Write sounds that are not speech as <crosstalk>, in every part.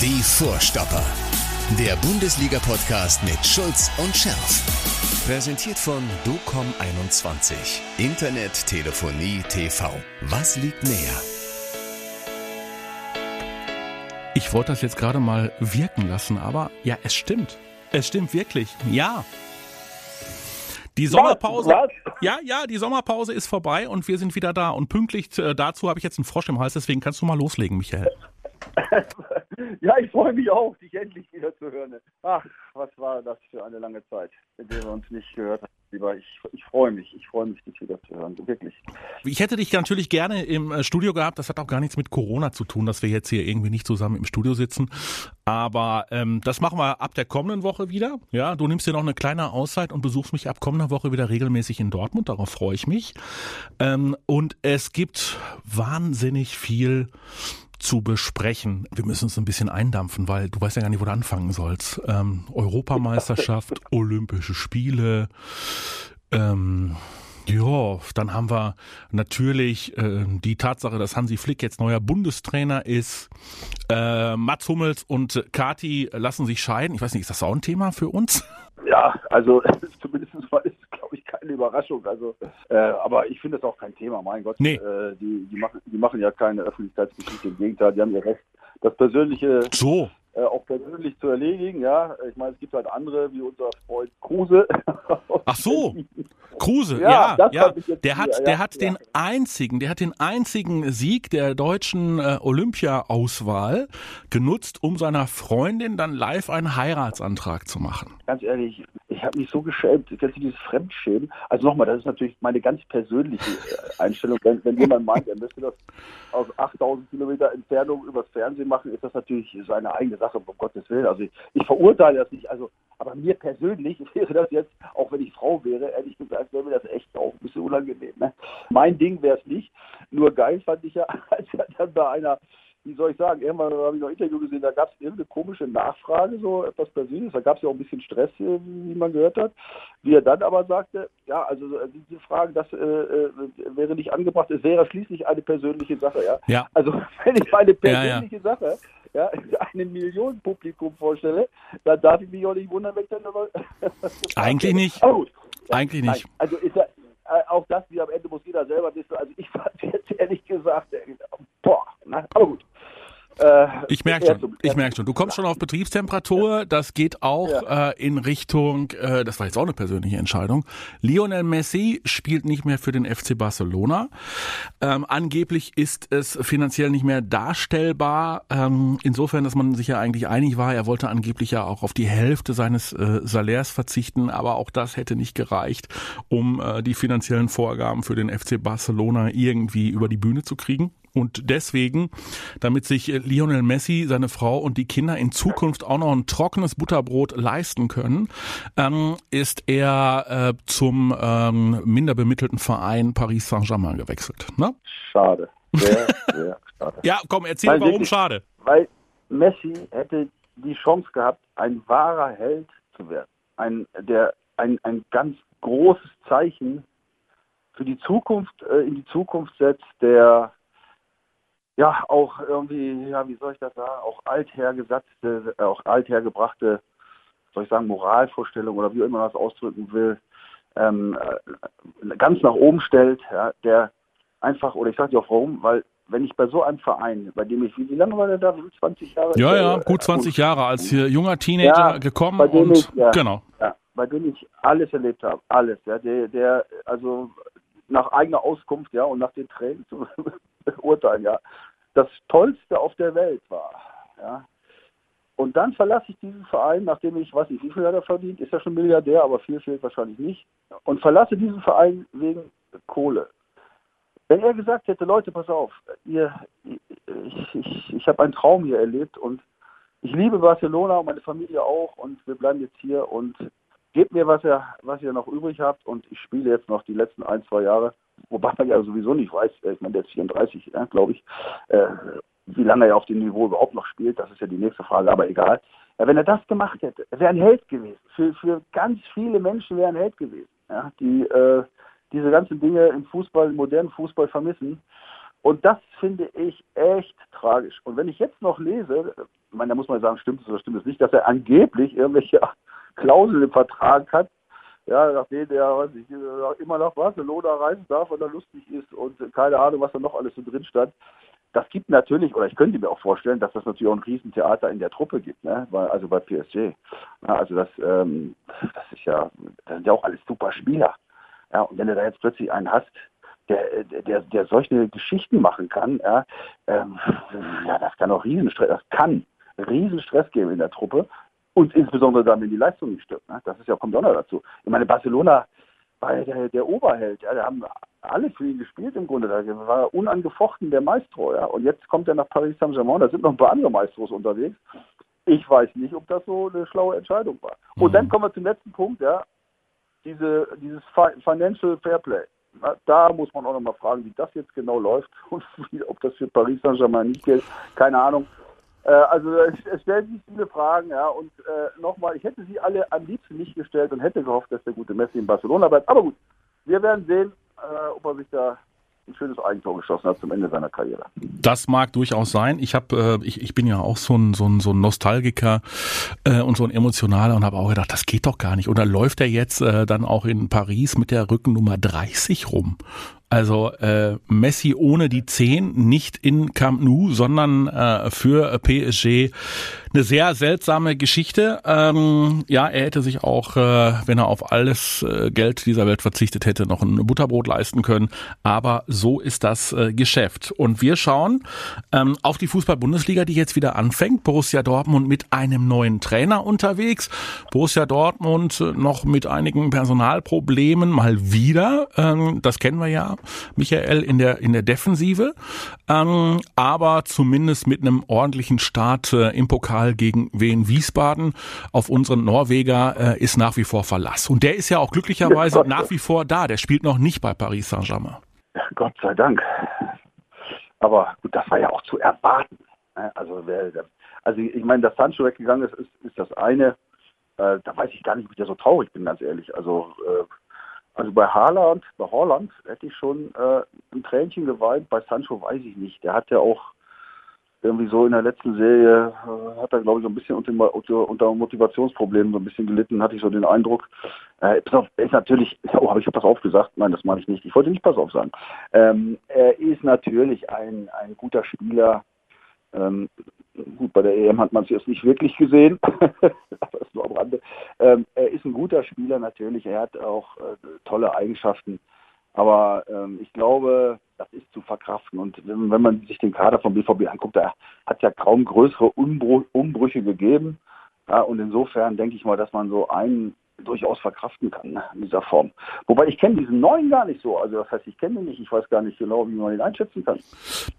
Die Vorstopper. Der Bundesliga-Podcast mit Schulz und Scherf. Präsentiert von DOCOM21. Internet, Telefonie, TV. Was liegt näher? Ich wollte das jetzt gerade mal wirken lassen, aber ja, es stimmt. Es stimmt wirklich. Ja. Die Sommerpause. Was? Ja, ja, die Sommerpause ist vorbei und wir sind wieder da. Und pünktlich äh, dazu habe ich jetzt einen Frosch im Hals, deswegen kannst du mal loslegen, Michael. Ja, ich freue mich auch, dich endlich wieder zu hören. Ach, was war das für eine lange Zeit, in der wir uns nicht gehört haben. Lieber, ich, ich freue mich, ich freue mich, dich wieder zu hören, wirklich. Ich hätte dich natürlich gerne im äh, Studio gehabt. Das hat auch gar nichts mit Corona zu tun, dass wir jetzt hier irgendwie nicht zusammen im Studio sitzen. Aber ähm, das machen wir ab der kommenden Woche wieder. Ja, du nimmst dir noch eine kleine Auszeit und besuchst mich ab kommender Woche wieder regelmäßig in Dortmund. Darauf freue ich mich. Ähm, und es gibt wahnsinnig viel zu besprechen. Wir müssen uns ein bisschen eindampfen, weil du weißt ja gar nicht, wo du anfangen sollst. Ähm, Europameisterschaft, <laughs> Olympische Spiele, ähm, ja, dann haben wir natürlich äh, die Tatsache, dass Hansi Flick jetzt neuer Bundestrainer ist. Äh, Mats Hummels und Kati lassen sich scheiden. Ich weiß nicht, ist das auch ein Thema für uns? Ja, also <laughs> zumindest mal ist keine Überraschung. Also, äh, aber ich finde das auch kein Thema, mein Gott. Nee. Äh, die, die, machen, die machen ja keine Öffentlichkeitsgeschichte, im Gegenteil, die haben ihr Recht, das Persönliche So. Äh, auch persönlich zu erledigen. Ja, ich meine, es gibt halt andere, wie unser Freund Kruse. <laughs> Ach so. Kruse, Ja, ja, ja. Der hat, der ja, hat ja. den einzigen, der hat den einzigen Sieg der deutschen äh, Olympia-Auswahl genutzt, um seiner Freundin dann live einen Heiratsantrag zu machen. ganz ehrlich, ich habe mich so geschämt. Kennst du dieses Fremdschämen? Also nochmal, das ist natürlich meine ganz persönliche äh, Einstellung. Wenn, wenn jemand meint, er müsste das aus 8000 Kilometer Entfernung übers Fernsehen machen, ist das natürlich seine eigene Sache, um Gottes Willen. Also ich, ich verurteile das nicht. Also, aber mir persönlich <laughs> wäre das jetzt, auch wenn ich Frau wäre, ehrlich gesagt, wäre mir das echt auch ein bisschen unangenehm. Ne? Mein Ding wäre es nicht. Nur geil fand ich ja, <laughs> als er dann bei einer wie soll ich sagen, irgendwann habe ich noch ein Interview gesehen, da gab es irgendeine komische Nachfrage, so etwas Persönliches, da gab es ja auch ein bisschen Stress, wie man gehört hat, wie er dann aber sagte, ja, also äh, diese Frage, das äh, äh, wäre nicht angebracht, es wäre schließlich eine persönliche Sache, ja. Ja. Also <laughs> wenn ich meine Ja, ja. persönliche Sache, ja, <laughs> einem Millionenpublikum vorstelle, dann darf ich mich auch nicht wundern, wenn ich dann aber <laughs> Eigentlich nicht. Aber gut. Eigentlich nicht. Nein, also ist ja, äh, auch das, wie am Ende muss jeder selber wissen. Also ich fand jetzt ehrlich gesagt, boah, na, aber gut. Äh, Ich merke schon, ich merke schon. Du kommst schon auf Betriebstemperatur. Das geht auch äh, in Richtung, äh, das war jetzt auch eine persönliche Entscheidung. Lionel Messi spielt nicht mehr für den FC Barcelona. Ähm, angeblich ist es finanziell nicht mehr darstellbar. Ähm, insofern, dass man sich ja eigentlich einig war. Er wollte angeblich ja auch auf die Hälfte seines äh, Salärs verzichten, aber auch das hätte nicht gereicht, um äh, die finanziellen Vorgaben für den FC Barcelona irgendwie über die Bühne zu kriegen. Und deswegen, damit sich Lionel Messi, seine Frau und die Kinder in Zukunft auch noch ein trockenes Butterbrot leisten können, ähm, ist er äh, zum ähm, minder bemittelten Verein Paris Saint-Germain gewechselt. Ne? Schade. Sehr, <laughs> sehr schade. Ja, komm, erzähl, Nein, warum wirklich. schade. Weil Messi hätte die Chance gehabt, ein wahrer Held zu werden. Ein, der, ein, ein ganz großes Zeichen für die Zukunft, äh, in die Zukunft setzt, der ja auch irgendwie, ja, wie soll ich das sagen, auch althergesatzte, äh, auch althergebrachte, soll ich sagen, Moralvorstellungen oder wie immer man das ausdrücken will, ähm, äh, ganz nach oben stellt, ja, der einfach, oder ich sage dir auch warum, weil wenn ich bei so einem Verein, bei dem ich, wie, lange war der da? Wie viel, 20 Jahre? Ja, Äh, ja, gut 20 Jahre als hier junger Teenager Ja, gekommen bei dem und ich- ja. genau. Ja, bei dem ich alles erlebt habe, alles, ja, der, der, also nach eigener Auskunft, ja, und nach den Tränen zu <laughs> beurteilen, ja, das Tollste auf der Welt war, ja. Und dann verlasse ich diesen Verein, nachdem ich, weiß nicht, wie viel hat er verdient, ist er schon Milliardär, aber viel fehlt wahrscheinlich nicht, und verlasse diesen Verein wegen Kohle. Wenn er gesagt hätte, Leute, pass auf, ihr, ich, ich, ich habe einen Traum hier erlebt und ich liebe Barcelona und meine Familie auch und wir bleiben jetzt hier und gebt mir, was ihr, was ihr noch übrig habt und ich spiele jetzt noch die letzten ein, zwei Jahre, wobei man ja sowieso nicht weiß, äh, ich meine, der ist 34, ja, glaube ich, äh, wie lange er auf dem Niveau überhaupt noch spielt, das ist ja die nächste Frage, aber egal. Ja, wenn er das gemacht hätte, er wäre ein Held gewesen. Für, für ganz viele Menschen wäre ein Held gewesen, ja, die äh, diese ganzen Dinge im Fußball, im modernen Fußball vermissen. Und das finde ich echt tragisch. Und wenn ich jetzt noch lese, ich meine, da muss man sagen, stimmt es oder stimmt es nicht, dass er angeblich irgendwelche <laughs> Klauseln im Vertrag hat, ja, nachdem der weiß ich, immer nach Barcelona reisen darf, weil er lustig ist und keine Ahnung, was da noch alles so drin stand. Das gibt natürlich, oder ich könnte mir auch vorstellen, dass das natürlich auch ein Riesentheater in der Truppe gibt, ne? also bei PSG. Also das, ähm, das ist ja, das sind ja auch alles super Spieler. Ja, und wenn du da jetzt plötzlich einen hast, der, der, der solche Geschichten machen kann, ja, ähm, ja, das kann auch Riesenstress, das kann Riesenstress geben in der Truppe. Und insbesondere dann, wenn die Leistung nicht stimmt. Ne? Das ist ja, kommt auch noch dazu. Ich meine, Barcelona war der, der Oberheld. Ja, da haben alle für ihn gespielt im Grunde. Da war unangefochten der Maestro. Ja. Und jetzt kommt er nach Paris Saint-Germain. Da sind noch ein paar andere Maestros unterwegs. Ich weiß nicht, ob das so eine schlaue Entscheidung war. Mhm. Und dann kommen wir zum letzten Punkt. Ja. Diese, dieses Financial Fairplay. Da muss man auch nochmal fragen, wie das jetzt genau läuft <laughs> und wie, ob das für Paris Saint-Germain nicht gilt. Keine Ahnung. Äh, also es stellen sich viele Fragen, ja, und äh, nochmal, ich hätte sie alle am liebsten nicht gestellt und hätte gehofft, dass der gute Messi in Barcelona bleibt. Aber gut, wir werden sehen, äh, ob er sich da ein schönes Eigentor geschossen hat zum Ende seiner Karriere. Das mag durchaus sein. Ich habe, äh, ich, ich bin ja auch so ein, so ein, so ein Nostalgiker äh, und so ein emotionaler und habe auch gedacht, das geht doch gar nicht. Dann läuft er jetzt äh, dann auch in Paris mit der Rückennummer 30 rum. Also äh, Messi ohne die 10, nicht in Camp Nou, sondern äh, für PSG eine sehr seltsame Geschichte. Ähm, ja, er hätte sich auch, äh, wenn er auf alles äh, Geld dieser Welt verzichtet hätte, noch ein Butterbrot leisten können. Aber so ist das äh, Geschäft. Und wir schauen ähm, auf die Fußball-Bundesliga, die jetzt wieder anfängt. Borussia Dortmund mit einem neuen Trainer unterwegs. Borussia Dortmund äh, noch mit einigen Personalproblemen mal wieder. Ähm, das kennen wir ja, Michael, in der, in der Defensive. Ähm, aber zumindest mit einem ordentlichen Start äh, im Pokal Pokal gegen Wien Wiesbaden auf unseren Norweger äh, ist nach wie vor Verlass. Und der ist ja auch glücklicherweise nach wie vor da. Der spielt noch nicht bei Paris Saint-Germain. Gott sei Dank. Aber gut, das war ja auch zu erwarten. Ne? Also, also ich meine, dass Sancho weggegangen ist, ist, ist das eine. Äh, da weiß ich gar nicht, ob ich so traurig bin, ganz ehrlich. Also, äh, also bei Haaland, bei Holland hätte ich schon äh, ein Tränchen geweint. Bei Sancho weiß ich nicht. Der hat ja auch irgendwie so in der letzten Serie äh, hat er, glaube ich, so ein bisschen unter, unter, Motivationsproblemen so ein bisschen gelitten, hatte ich so den Eindruck. Äh, pass auf, er ist natürlich, <laughs> oh, habe ich pass auf gesagt? Nein, das meine ich nicht. Ich wollte nicht pass auf sagen. Ähm, er ist natürlich ein, ein guter Spieler. Ähm, gut, bei der EM hat man es jetzt nicht wirklich gesehen, <laughs> das nur am Rande. Ähm, er ist ein guter Spieler natürlich. Er hat auch äh, tolle Eigenschaften. Aber ähm, ich glaube, das ist zu verkraften. Und wenn, wenn, man sich den Kader vom BVB anguckt, da hat ja kaum größere Umbrüche gegeben. Ja, und insofern denke ich mal, dass man so einen durchaus verkraften kann in dieser Form. Wobei ich kenne diesen neuen gar nicht so. Also das heißt, ich kenne ihn nicht. Ich weiß gar nicht genau, wie man ihn einschätzen kann.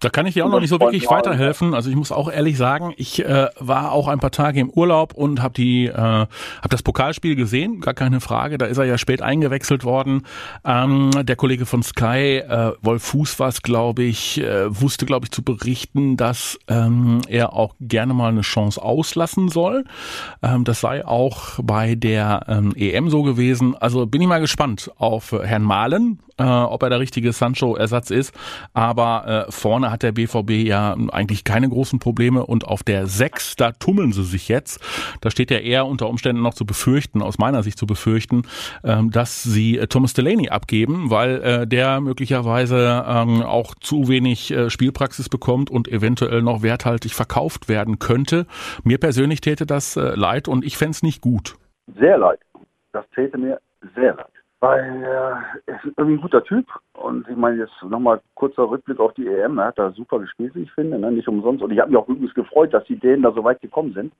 Da kann ich dir auch noch nicht so wirklich weiterhelfen. Also ich muss auch ehrlich sagen, ich äh, war auch ein paar Tage im Urlaub und habe die, äh, habe das Pokalspiel gesehen. Gar keine Frage. Da ist er ja spät eingewechselt worden. Ähm, der Kollege von Sky, äh, Wolf Fuß war es, glaube ich, äh, wusste, glaube ich, zu berichten, dass ähm, er auch gerne mal eine Chance auslassen soll. Ähm, das sei auch bei der ähm, EM so gewesen. Also bin ich mal gespannt auf äh, Herrn Mahlen, äh, ob er der richtige Sancho-Ersatz ist. Aber äh, vorne hat der BVB ja eigentlich keine großen Probleme und auf der 6, da tummeln sie sich jetzt. Da steht ja eher unter Umständen noch zu befürchten, aus meiner Sicht zu befürchten, ähm, dass sie äh, Thomas Delaney abgeben, weil äh, der möglicherweise ähm, auch zu wenig äh, Spielpraxis bekommt und eventuell noch werthaltig verkauft werden könnte. Mir persönlich täte das äh, leid und ich fände es nicht gut. Sehr leid. Das täte mir sehr leid. Weil er ist irgendwie ein guter Typ. Und ich meine, jetzt nochmal kurzer Rückblick auf die EM. Er hat da super gespielt, wie ich finde, ne? nicht umsonst. Und ich habe mich auch übrigens gefreut, dass die Dänen da so weit gekommen sind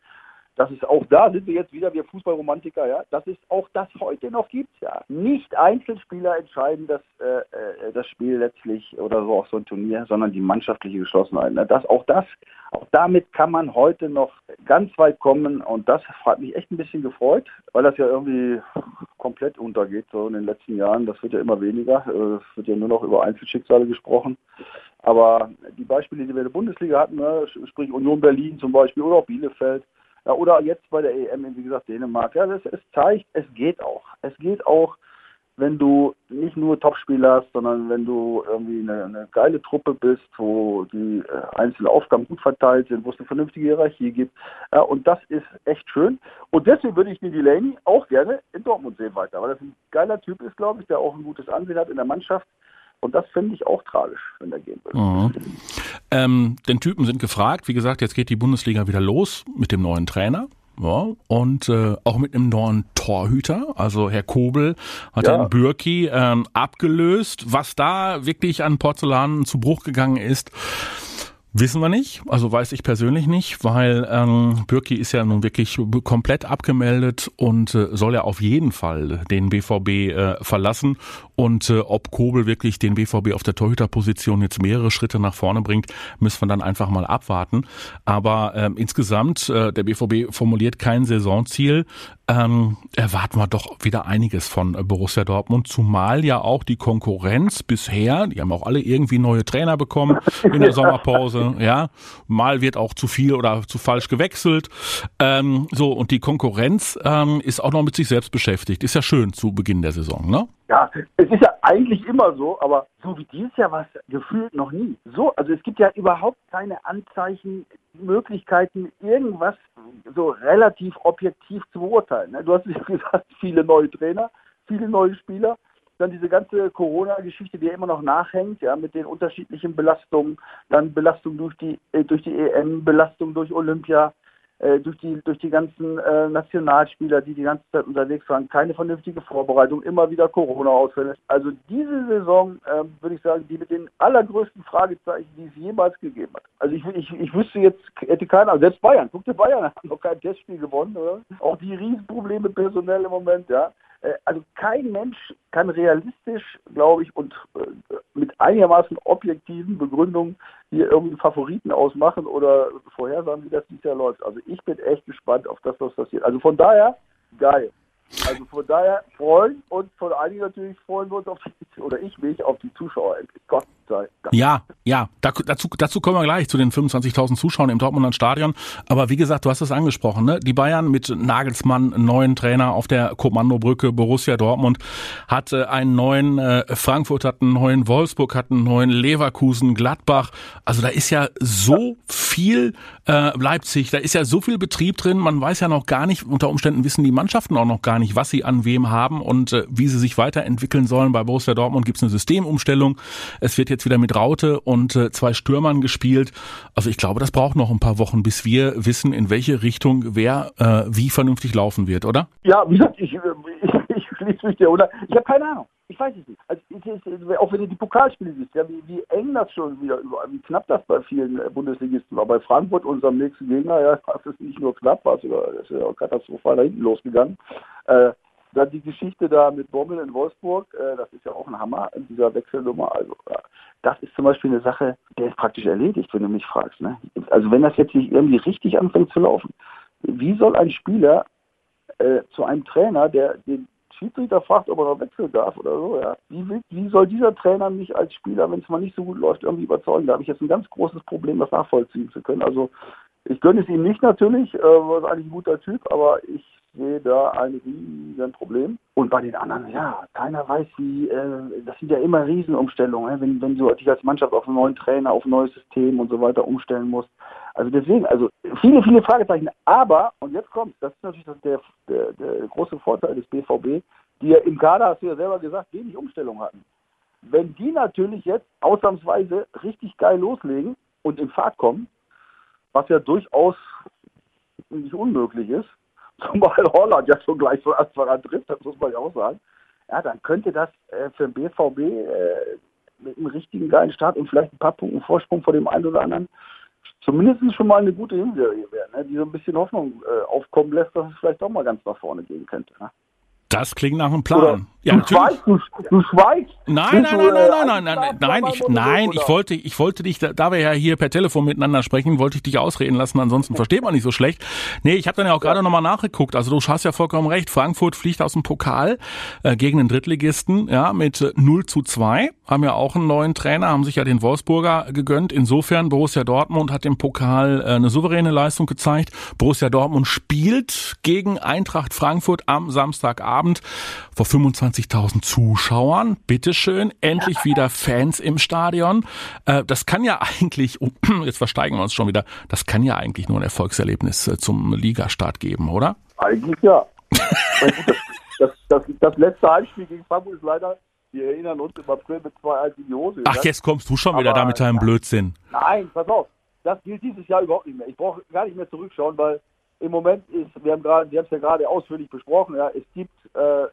dass es auch da sind wir jetzt wieder, wir Fußballromantiker, ja, dass es auch das heute noch gibt, ja. Nicht Einzelspieler entscheiden das, äh, äh, das Spiel letztlich oder so auch so ein Turnier, sondern die mannschaftliche Geschlossenheit. Ne? Das, auch das, auch damit kann man heute noch ganz weit kommen und das hat mich echt ein bisschen gefreut, weil das ja irgendwie komplett untergeht so in den letzten Jahren. Das wird ja immer weniger, äh, es wird ja nur noch über Einzelschicksale gesprochen. Aber die Beispiele, die wir in der Bundesliga hatten, ne, sprich Union Berlin zum Beispiel oder auch Bielefeld, ja, oder jetzt bei der EM, wie gesagt, Dänemark. Ja, das, es zeigt, es geht auch. Es geht auch, wenn du nicht nur Topspieler hast, sondern wenn du irgendwie eine, eine geile Truppe bist, wo die äh, einzelnen Aufgaben gut verteilt sind, wo es eine vernünftige Hierarchie gibt. Ja, und das ist echt schön. Und deswegen würde ich den Delaney auch gerne in Dortmund sehen weiter, weil das ein geiler Typ ist, glaube ich, der auch ein gutes Ansehen hat in der Mannschaft. Und das finde ich auch tragisch, wenn er gehen würde. Mhm. Ähm, den Typen sind gefragt. Wie gesagt, jetzt geht die Bundesliga wieder los mit dem neuen Trainer. Ja, und äh, auch mit einem neuen Torhüter. Also Herr Kobel hat ja. Herrn Bürki ähm, abgelöst. Was da wirklich an Porzellan zu Bruch gegangen ist, Wissen wir nicht, also weiß ich persönlich nicht, weil ähm, Bürki ist ja nun wirklich komplett abgemeldet und äh, soll ja auf jeden Fall den BVB äh, verlassen. Und äh, ob Kobel wirklich den BVB auf der Torhüterposition jetzt mehrere Schritte nach vorne bringt, müssen wir dann einfach mal abwarten. Aber ähm, insgesamt, äh, der BVB formuliert kein Saisonziel. Ähm, erwarten wir doch wieder einiges von äh, Borussia Dortmund, zumal ja auch die Konkurrenz bisher, die haben auch alle irgendwie neue Trainer bekommen in der <laughs> Sommerpause ja. Mal wird auch zu viel oder zu falsch gewechselt. Ähm, so, und die Konkurrenz ähm, ist auch noch mit sich selbst beschäftigt. Ist ja schön zu Beginn der Saison, ne? Ja, es ist ja eigentlich immer so, aber so wie dieses Jahr war es gefühlt noch nie. So, also es gibt ja überhaupt keine Anzeichen, Möglichkeiten, irgendwas so relativ objektiv zu beurteilen. Ne? Du hast <laughs> ja gesagt, viele neue Trainer, viele neue Spieler dann diese ganze Corona-Geschichte, die ja immer noch nachhängt, ja, mit den unterschiedlichen Belastungen, dann Belastung durch die äh, durch die EM, Belastung durch Olympia, durch die durch die ganzen äh, Nationalspieler, die die ganze Zeit unterwegs waren, keine vernünftige Vorbereitung, immer wieder Corona-Ausfälle. Also diese Saison, äh, würde ich sagen, die mit den allergrößten Fragezeichen, die es jemals gegeben hat. Also ich, ich, ich wüsste jetzt, hätte keiner, selbst Bayern, guck dir Bayern, haben noch kein Testspiel gewonnen, oder? Auch die Riesenprobleme personell im Moment, ja. Äh, also kein Mensch kann realistisch, glaube ich, und äh, mit einigermaßen objektiven Begründungen hier irgendwie Favoriten ausmachen oder vorhersagen, wie das dieses Jahr läuft. Also ich bin echt gespannt auf das, was passiert. Also von daher, geil. Also von daher freuen und von einigen natürlich freuen wir uns auf die, oder ich mich auf die Zuschauer. Gott sei Dank. Ja, ja, dazu, dazu kommen wir gleich zu den 25.000 Zuschauern im Dortmunder Stadion. Aber wie gesagt, du hast es angesprochen, ne? Die Bayern mit Nagelsmann, neuen Trainer auf der Kommandobrücke, Borussia Dortmund hat äh, einen neuen, äh, Frankfurt hat einen neuen, Wolfsburg hat einen neuen, Leverkusen, Gladbach. Also da ist ja so viel äh, Leipzig, da ist ja so viel Betrieb drin. Man weiß ja noch gar nicht, unter Umständen wissen die Mannschaften auch noch gar nicht, was sie an wem haben und äh, wie sie sich weiterentwickeln sollen. Bei Borussia Dortmund gibt es eine Systemumstellung. Es wird jetzt wieder mit Raute und äh, zwei Stürmern gespielt. Also ich glaube, das braucht noch ein paar Wochen, bis wir wissen, in welche Richtung wer äh, wie vernünftig laufen wird, oder? Ja, wie gesagt, ich, ich, <laughs> ich schließe mich dir, oder? Ich habe keine Ahnung. Ich weiß es nicht. Also, ist, auch wenn du die Pokalspiele siehst, ja, wie, wie eng das schon wieder, wie knapp das bei vielen äh, Bundesligisten war. Bei Frankfurt, unserem nächsten Gegner, ja, das ist nicht nur knapp, war das ist ja katastrophal da hinten losgegangen. Äh, dann die Geschichte da mit Bommel in Wolfsburg, äh, das ist ja auch ein Hammer in dieser Wechselnummer. Also äh, das ist zum Beispiel eine Sache, der ist praktisch erledigt, wenn du mich fragst. Ne? Also wenn das jetzt nicht irgendwie richtig anfängt zu laufen, wie soll ein Spieler äh, zu einem Trainer, der den Schiedsrichter fragt, ob er noch wechseln darf oder so, ja. Wie, wie soll dieser Trainer mich als Spieler, wenn es mal nicht so gut läuft, irgendwie überzeugen? Da habe ich jetzt ein ganz großes Problem, das nachvollziehen zu können. Also ich gönne es ihm nicht natürlich, äh, ist eigentlich ein guter Typ, aber ich sehe da ein riesen Problem. Und bei den anderen, ja, keiner weiß, wie, äh, das sind ja immer Riesenumstellungen, ne? wenn, wenn du dich als Mannschaft auf einen neuen Trainer, auf ein neues System und so weiter umstellen musst. Also deswegen, also viele, viele Fragezeichen. Aber, und jetzt kommt, das ist natürlich der, der, der große Vorteil des BVB, die ja im Kader, hast du ja selber gesagt, wenig Umstellung hatten. Wenn die natürlich jetzt ausnahmsweise richtig geil loslegen und in Fahrt kommen, was ja durchaus nicht unmöglich ist, zumal Holland ja schon gleich von Anfang an trifft, das muss man ja auch sagen, ja, dann könnte das äh, für den BVB äh, mit einem richtigen geilen Start und vielleicht ein paar Punkten Vorsprung vor dem einen oder anderen zumindest schon mal eine gute Hinserie wäre, ne, die so ein bisschen Hoffnung äh, aufkommen lässt, dass es vielleicht doch mal ganz nach vorne gehen könnte. Ne? Das klingt nach einem Plan. Oder ja, du schweigst, du, du schweigst. Nein, nein, nein, nein, nein, nein, nein, nein, ich, nein, ich wollte, ich wollte dich, da wir ja hier per Telefon miteinander sprechen, wollte ich dich ausreden lassen, ansonsten versteht man nicht so schlecht. Nee, ich habe dann ja auch gerade ja. nochmal nachgeguckt, also du hast ja vollkommen recht, Frankfurt fliegt aus dem Pokal äh, gegen den Drittligisten, ja, mit 0 zu 2, haben ja auch einen neuen Trainer, haben sich ja den Wolfsburger gegönnt, insofern Borussia Dortmund hat im Pokal äh, eine souveräne Leistung gezeigt, Borussia Dortmund spielt gegen Eintracht Frankfurt am Samstagabend Abend vor 25.000 Zuschauern. Bitteschön, endlich wieder Fans im Stadion. Äh, das kann ja eigentlich, <clears throat> jetzt versteigen wir uns schon wieder, das kann ja eigentlich nur ein Erfolgserlebnis äh, zum Ligastart geben, oder? Eigentlich ja. das, das, das letzte Heimspiel gegen Frankfurt ist leider wir erinnern uns im April mit zwei alten Hose. Ach, jetzt kommst du schon wieder da mit deinem Blödsinn. Nein, pass auf. Das gilt dieses Jahr überhaupt nicht mehr. Ich brauche gar nicht mehr zurückschauen, weil im Moment ist, wir haben gerade, Sie haben es ja gerade ausführlich besprochen, ja, es gibt, äh,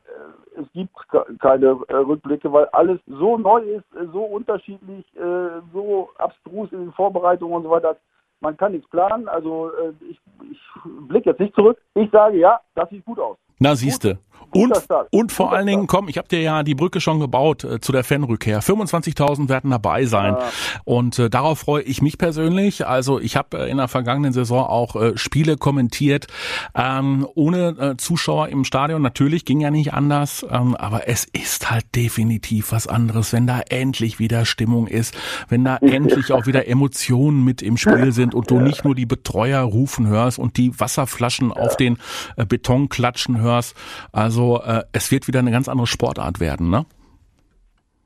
es gibt keine äh, Rückblicke, weil alles so neu ist, so unterschiedlich, äh, so abstrus in den Vorbereitungen und so weiter. Man kann nichts planen. Also äh, ich, ich blicke jetzt nicht zurück. Ich sage ja, das sieht gut aus. Na, siehste. Und, und vor allen Dingen, komm, ich habe dir ja die Brücke schon gebaut äh, zu der Fanrückkehr. 25.000 werden dabei sein. Ja. Und äh, darauf freue ich mich persönlich. Also ich habe äh, in der vergangenen Saison auch äh, Spiele kommentiert, ähm, ohne äh, Zuschauer im Stadion. Natürlich ging ja nicht anders, ähm, aber es ist halt definitiv was anderes, wenn da endlich wieder Stimmung ist, wenn da <laughs> endlich auch wieder Emotionen mit im Spiel sind und du nicht nur die Betreuer rufen hörst und die Wasserflaschen auf den äh, Beton klatschen hörst. Also also äh, es wird wieder eine ganz andere Sportart werden, ne?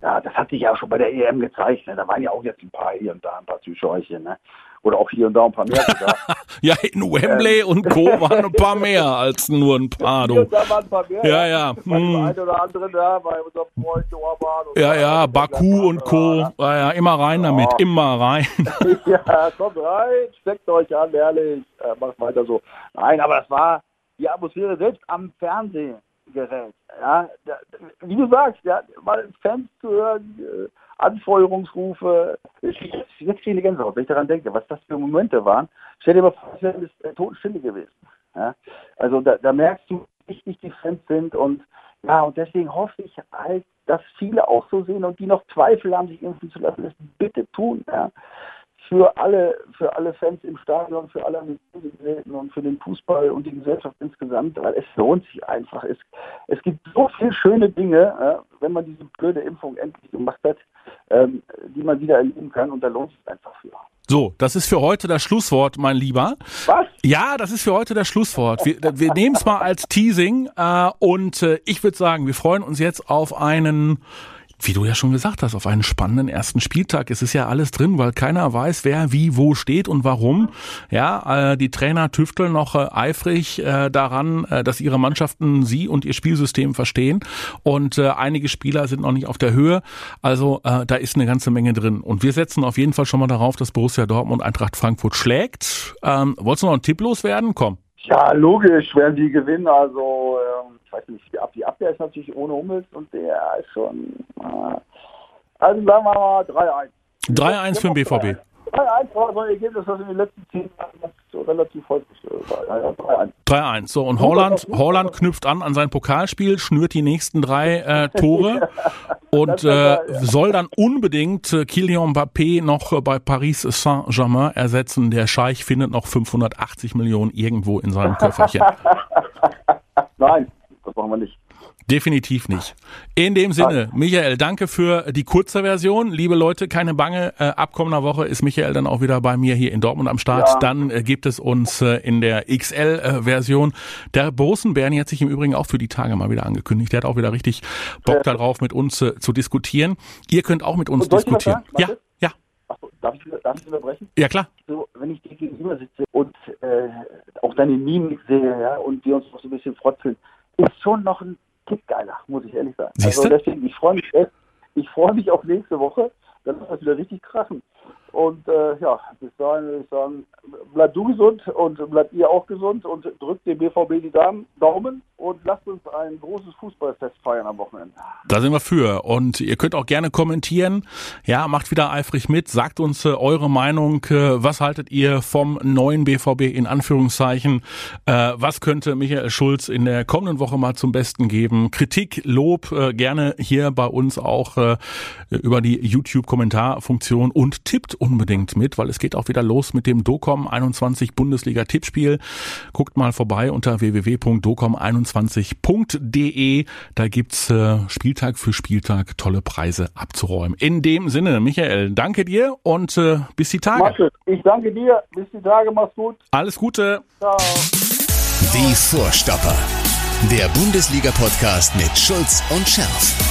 Ja, das hat sich ja auch schon bei der EM gezeigt. Ne? Da waren ja auch jetzt ein paar hier und da ein paar Zuschauerchen, ne? Oder auch hier und da ein paar mehr <laughs> ja, in Wembley ähm. und Co. waren ein paar mehr als nur ein paar. Du. Hier und da waren ein paar mehr. Ja, ja. Bei hm. ein oder andere da, bei unserem Freund Orban. Ja, ja, Baku und Co. Ja, ja, immer rein damit, oh. immer rein. <laughs> ja, kommt rein, steckt euch an, ehrlich. Äh, macht weiter so. Nein, aber das war die Atmosphäre selbst am Fernsehen gerät. Ja, wie du sagst, ja, mal Fans zu hören, äh, Anfeuerungsrufe. Jetzt, jetzt kriege ich Gänsehaut, wenn ich daran denke, was das für Momente waren. Stell dir mal vor, es wäre äh, Totenstille gewesen. Ja? Also da, da merkst du, wie wichtig die Fans sind und ja, und deswegen hoffe ich halt, dass viele auch so sehen und die noch Zweifel haben, sich impfen zu lassen, das bitte tun. Ja für alle, für alle Fans im Stadion, für alle Geräten und für den Fußball und die Gesellschaft insgesamt, weil es lohnt sich einfach. Es, es gibt so viele schöne Dinge, wenn man diese blöde Impfung endlich gemacht hat, ähm, die man wieder erleben kann und da lohnt es einfach für. So, das ist für heute das Schlusswort, mein Lieber. Was? Ja, das ist für heute das Schlusswort. Wir, wir nehmen es mal als Teasing äh, und äh, ich würde sagen, wir freuen uns jetzt auf einen wie du ja schon gesagt hast, auf einen spannenden ersten Spieltag. Es ist ja alles drin, weil keiner weiß, wer wie wo steht und warum. Ja, äh, die Trainer tüfteln noch äh, eifrig äh, daran, äh, dass ihre Mannschaften sie und ihr Spielsystem verstehen. Und äh, einige Spieler sind noch nicht auf der Höhe. Also äh, da ist eine ganze Menge drin. Und wir setzen auf jeden Fall schon mal darauf, dass Borussia Dortmund Eintracht Frankfurt schlägt. Ähm, wolltest du noch einen Tipp loswerden? Komm. Ja, logisch, werden die gewinnen. Also ähm, ich weiß nicht, die Abwehr ist natürlich ohne Hummels und der ist schon. Äh, also sagen wir mal 3-1. 3-1 für den BVB. 3-1 war so ein Ergebnis, das in den letzten zehn Jahren so relativ häufig war. 3-1. 3-1. So, und Holland, Holland knüpft an an sein Pokalspiel, schnürt die nächsten drei äh, Tore <laughs> und äh, soll dann unbedingt äh, Kylian Mbappé noch äh, bei Paris Saint-Germain ersetzen. Der Scheich findet noch 580 Millionen irgendwo in seinem <laughs> Köfferchen. Nein, das machen wir nicht. Definitiv nicht. In dem Sinne, Michael, danke für die kurze Version. Liebe Leute, keine Bange. Äh, ab kommender Woche ist Michael dann auch wieder bei mir hier in Dortmund am Start. Ja. Dann äh, gibt es uns äh, in der XL-Version. Der Borussen Bernie hat sich im Übrigen auch für die Tage mal wieder angekündigt. Der hat auch wieder richtig Bock darauf, mit uns zu diskutieren. Ihr könnt auch mit uns diskutieren. Ja, ja. Achso, darf ich, darf ich unterbrechen? Ja, klar. So, wenn ich dir gegenüber sitze und äh, auch deine Mimik sehe ja, und wir uns noch so ein bisschen frotzeln, ist schon noch ein Tick geiler, muss ich ehrlich sagen. Siehste? Also deswegen, ich freue mich ich freue mich auf nächste Woche. Dann wird das wieder richtig krachen. Und äh, ja, bis dahin würde ich sagen, bleibt du gesund und bleibt ihr auch gesund und drückt dem BVB die Daumen und lasst uns ein großes Fußballfest feiern am Wochenende. Da sind wir für. Und ihr könnt auch gerne kommentieren. Ja, macht wieder eifrig mit. Sagt uns äh, eure Meinung. Äh, was haltet ihr vom neuen BVB in Anführungszeichen? Äh, was könnte Michael Schulz in der kommenden Woche mal zum Besten geben? Kritik, Lob äh, gerne hier bei uns auch äh, über die YouTube-Kommentarfunktion und tippt unbedingt mit, weil es geht auch wieder los mit dem DOCOM 21 Bundesliga Tippspiel. Guckt mal vorbei unter www.docom21.de. Da gibt's äh, Spieltag für Spieltag tolle Preise abzuräumen. In dem Sinne, Michael, danke dir und äh, bis die Tage. Marcel, ich danke dir. Bis die Tage. Mach's gut. Alles Gute. Ciao. Die Vorstopper. Der Bundesliga-Podcast mit Schulz und Scherf.